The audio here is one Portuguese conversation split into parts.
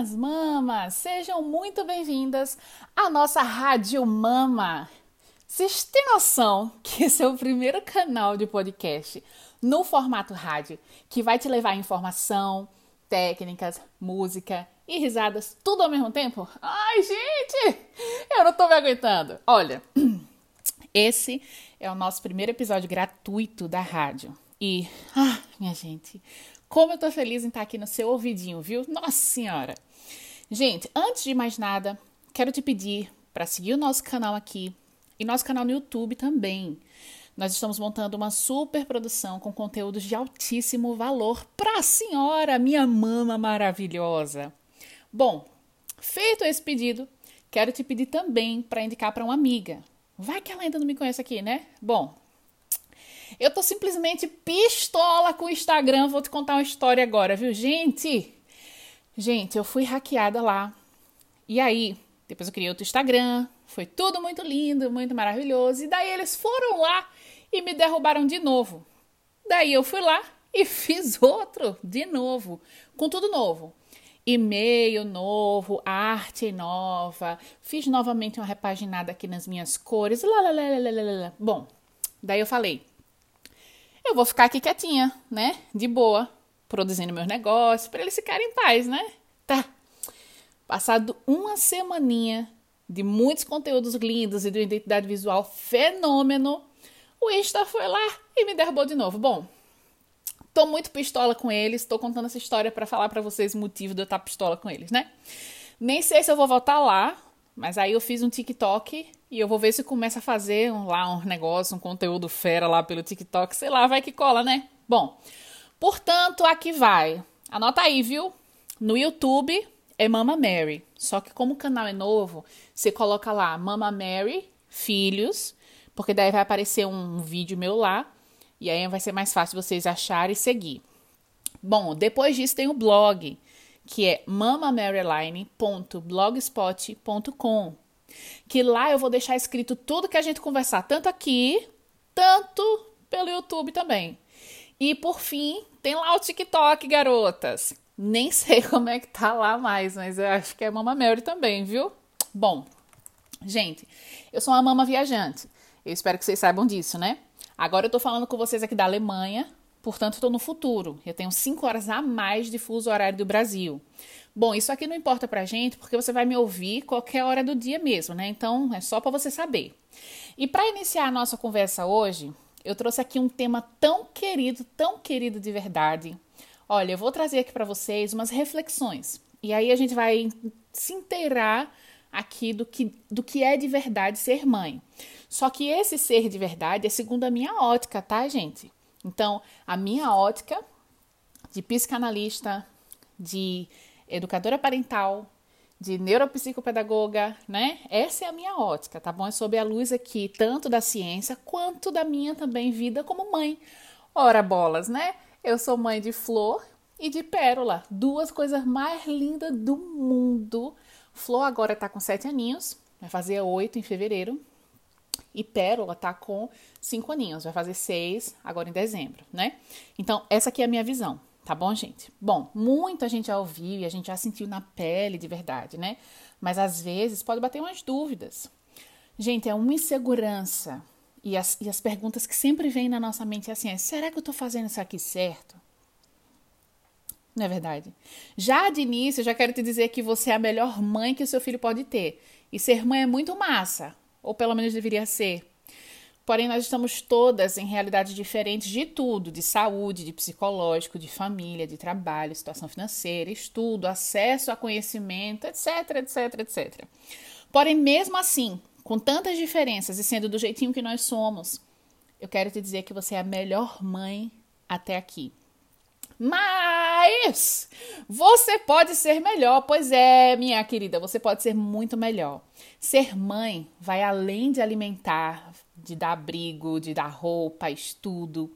minhas mamas! Sejam muito bem-vindas à nossa Rádio Mama. Vocês têm noção que esse é o primeiro canal de podcast no formato rádio que vai te levar informação, técnicas, música e risadas tudo ao mesmo tempo? Ai, gente! Eu não tô me aguentando. Olha, esse é o nosso primeiro episódio gratuito da rádio. E, ah, minha gente, como eu tô feliz em estar aqui no seu ouvidinho, viu? Nossa Senhora! Gente, antes de mais nada, quero te pedir para seguir o nosso canal aqui e nosso canal no YouTube também. Nós estamos montando uma super produção com conteúdos de altíssimo valor para a senhora, minha mama maravilhosa. Bom, feito esse pedido, quero te pedir também para indicar para uma amiga. Vai que ela ainda não me conhece aqui, né? Bom, eu tô simplesmente pistola com o Instagram. Vou te contar uma história agora, viu, gente? Gente, eu fui hackeada lá. E aí, depois eu criei outro Instagram. Foi tudo muito lindo, muito maravilhoso. E daí eles foram lá e me derrubaram de novo. Daí eu fui lá e fiz outro de novo, com tudo novo. E-mail novo, arte nova, fiz novamente uma repaginada aqui nas minhas cores. Lá, lá, lá, lá, lá, lá. Bom, daí eu falei, eu vou ficar aqui quietinha, né? De boa, produzindo meus negócios, para eles ficarem em paz, né? Tá. Passado uma semaninha de muitos conteúdos lindos e de uma identidade visual fenômeno, o Insta foi lá e me derrubou de novo. Bom, tô muito pistola com eles, tô contando essa história para falar para vocês o motivo de eu estar pistola com eles, né? Nem sei se eu vou voltar lá, mas aí eu fiz um TikTok e eu vou ver se começa a fazer um, lá um negócio, um conteúdo fera lá pelo TikTok, sei lá, vai que cola, né? Bom, portanto, aqui vai. Anota aí, viu? No YouTube é Mama Mary. Só que como o canal é novo, você coloca lá Mama Mary Filhos, porque daí vai aparecer um vídeo meu lá e aí vai ser mais fácil vocês acharem e seguir. Bom, depois disso tem o blog que é mamamaryline.blogspot.com, que lá eu vou deixar escrito tudo que a gente conversar, tanto aqui, tanto pelo YouTube também. E por fim, tem lá o TikTok, garotas. Nem sei como é que tá lá mais, mas eu acho que é Mama Mary também, viu? Bom, gente, eu sou uma mama viajante. Eu espero que vocês saibam disso, né? Agora eu tô falando com vocês aqui da Alemanha, Portanto, estou no futuro. Eu tenho 5 horas a mais de fuso horário do Brasil. Bom, isso aqui não importa pra gente, porque você vai me ouvir qualquer hora do dia mesmo, né? Então, é só para você saber. E para iniciar a nossa conversa hoje, eu trouxe aqui um tema tão querido, tão querido de verdade. Olha, eu vou trazer aqui para vocês umas reflexões. E aí a gente vai se inteirar aqui do que, do que é de verdade ser mãe. Só que esse ser de verdade é segundo a minha ótica, tá, gente? Então, a minha ótica de psicanalista, de educadora parental, de neuropsicopedagoga, né? Essa é a minha ótica, tá bom? É sob a luz aqui tanto da ciência quanto da minha também vida como mãe. Ora bolas, né? Eu sou mãe de Flor e de Pérola, duas coisas mais lindas do mundo. Flor agora tá com sete aninhos, vai fazer oito em fevereiro. E Pérola tá com cinco aninhos, vai fazer seis agora em dezembro, né? Então, essa aqui é a minha visão, tá bom, gente? Bom, muita gente já ouviu e a gente já sentiu na pele de verdade, né? Mas às vezes pode bater umas dúvidas. Gente, é uma insegurança. E as, e as perguntas que sempre vêm na nossa mente é assim: é, será que eu tô fazendo isso aqui certo? Não é verdade? Já de início, eu já quero te dizer que você é a melhor mãe que o seu filho pode ter. E ser mãe é muito massa ou pelo menos deveria ser. Porém, nós estamos todas em realidades diferentes de tudo: de saúde, de psicológico, de família, de trabalho, situação financeira, estudo, acesso a conhecimento, etc, etc, etc. Porém, mesmo assim, com tantas diferenças e sendo do jeitinho que nós somos, eu quero te dizer que você é a melhor mãe até aqui. Mas você pode ser melhor, pois é, minha querida, você pode ser muito melhor. Ser mãe vai além de alimentar, de dar abrigo, de dar roupa, estudo.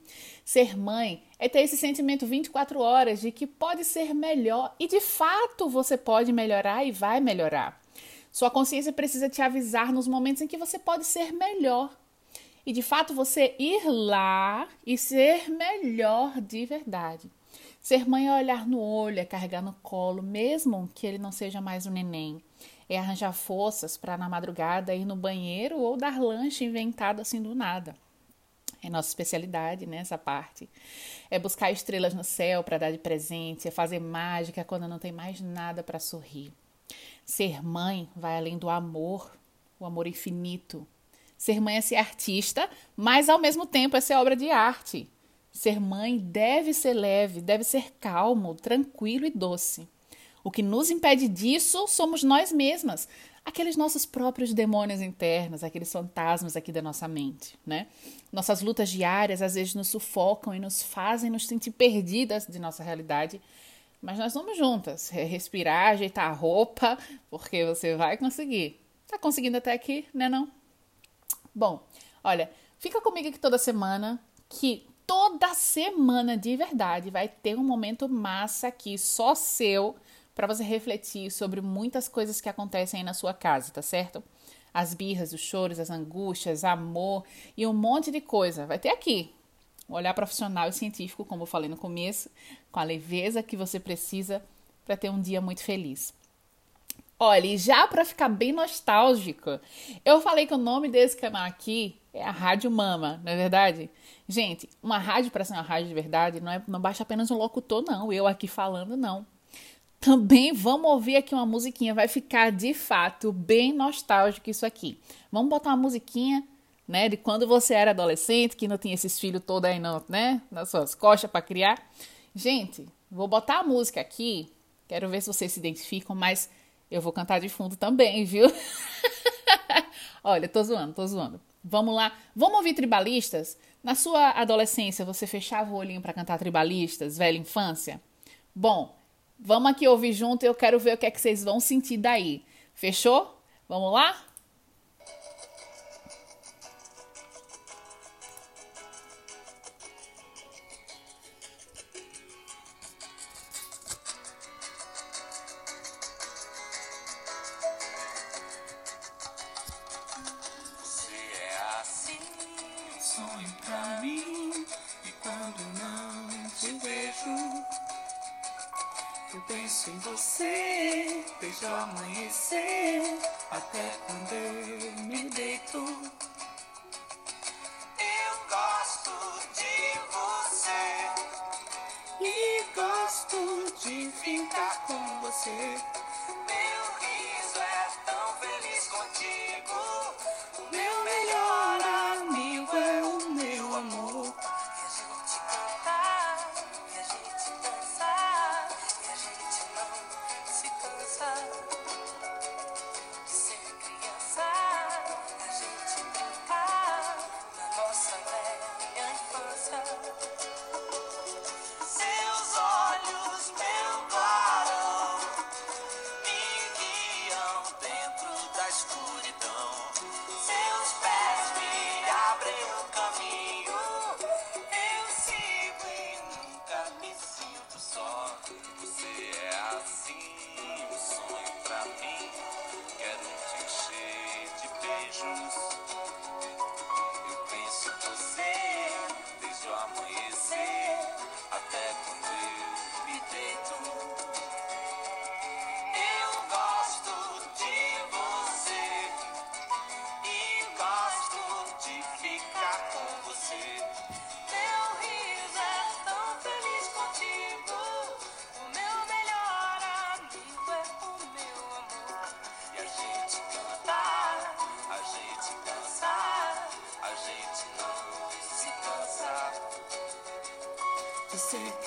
Ser mãe é ter esse sentimento 24 horas de que pode ser melhor e de fato você pode melhorar e vai melhorar. Sua consciência precisa te avisar nos momentos em que você pode ser melhor. E de fato você ir lá e ser melhor de verdade. Ser mãe é olhar no olho, é carregar no colo, mesmo que ele não seja mais um neném. É arranjar forças para na madrugada ir no banheiro ou dar lanche inventado assim do nada. É nossa especialidade né, parte. É buscar estrelas no céu para dar de presente, é fazer mágica quando não tem mais nada para sorrir. Ser mãe vai além do amor, o amor infinito. Ser mãe é ser artista, mas ao mesmo tempo é ser obra de arte. Ser mãe deve ser leve, deve ser calmo, tranquilo e doce. O que nos impede disso somos nós mesmas, aqueles nossos próprios demônios internos, aqueles fantasmas aqui da nossa mente, né? Nossas lutas diárias às vezes nos sufocam e nos fazem nos sentir perdidas de nossa realidade, mas nós vamos juntas, respirar, ajeitar a roupa, porque você vai conseguir. Tá conseguindo até aqui, né não? Bom, olha, fica comigo aqui toda semana que toda semana de verdade vai ter um momento massa aqui só seu para você refletir sobre muitas coisas que acontecem aí na sua casa, tá certo? As birras, os choros, as angústias, amor e um monte de coisa. Vai ter aqui. Um olhar profissional e científico, como eu falei no começo, com a leveza que você precisa para ter um dia muito feliz. Olha, e já para ficar bem nostálgico, eu falei que o nome desse canal aqui é a Rádio Mama, não é verdade? Gente, uma rádio para ser uma rádio de verdade não, é, não basta apenas um locutor, não. Eu aqui falando, não. Também vamos ouvir aqui uma musiquinha, vai ficar de fato bem nostálgico isso aqui. Vamos botar uma musiquinha, né, de quando você era adolescente, que não tinha esses filhos todos aí não, né, nas suas costas para criar. Gente, vou botar a música aqui. Quero ver se vocês se identificam, mas eu vou cantar de fundo também, viu? Olha, tô zoando, tô zoando. Vamos lá. Vamos ouvir tribalistas? Na sua adolescência, você fechava o olhinho para cantar tribalistas, velha infância? Bom, Vamos aqui ouvir junto e eu quero ver o que é que vocês vão sentir daí. Fechou? Vamos lá? Penso em você desde amanhecer até quando eu me deito.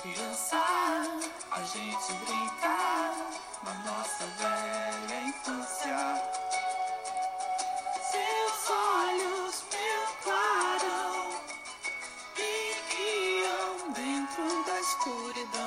Criança, a gente brincar na nossa velha infância. Seus olhos me guiam dentro da escuridão.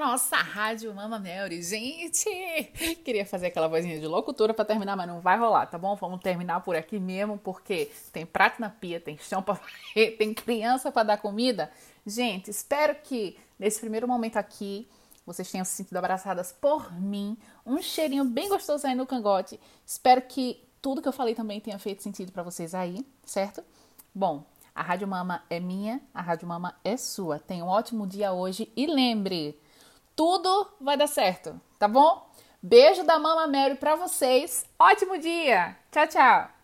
Nossa Rádio Mama Mary. Gente, queria fazer aquela vozinha de locutora para terminar, mas não vai rolar, tá bom? Vamos terminar por aqui mesmo, porque tem prato na pia, tem chão para tem criança para dar comida. Gente, espero que nesse primeiro momento aqui vocês tenham se sentido abraçadas por mim. Um cheirinho bem gostoso aí no cangote. Espero que tudo que eu falei também tenha feito sentido para vocês aí, certo? Bom, a Rádio Mama é minha, a Rádio Mama é sua. Tenha um ótimo dia hoje e lembre, tudo vai dar certo, tá bom? Beijo da Mama Mary para vocês. Ótimo dia. Tchau, tchau.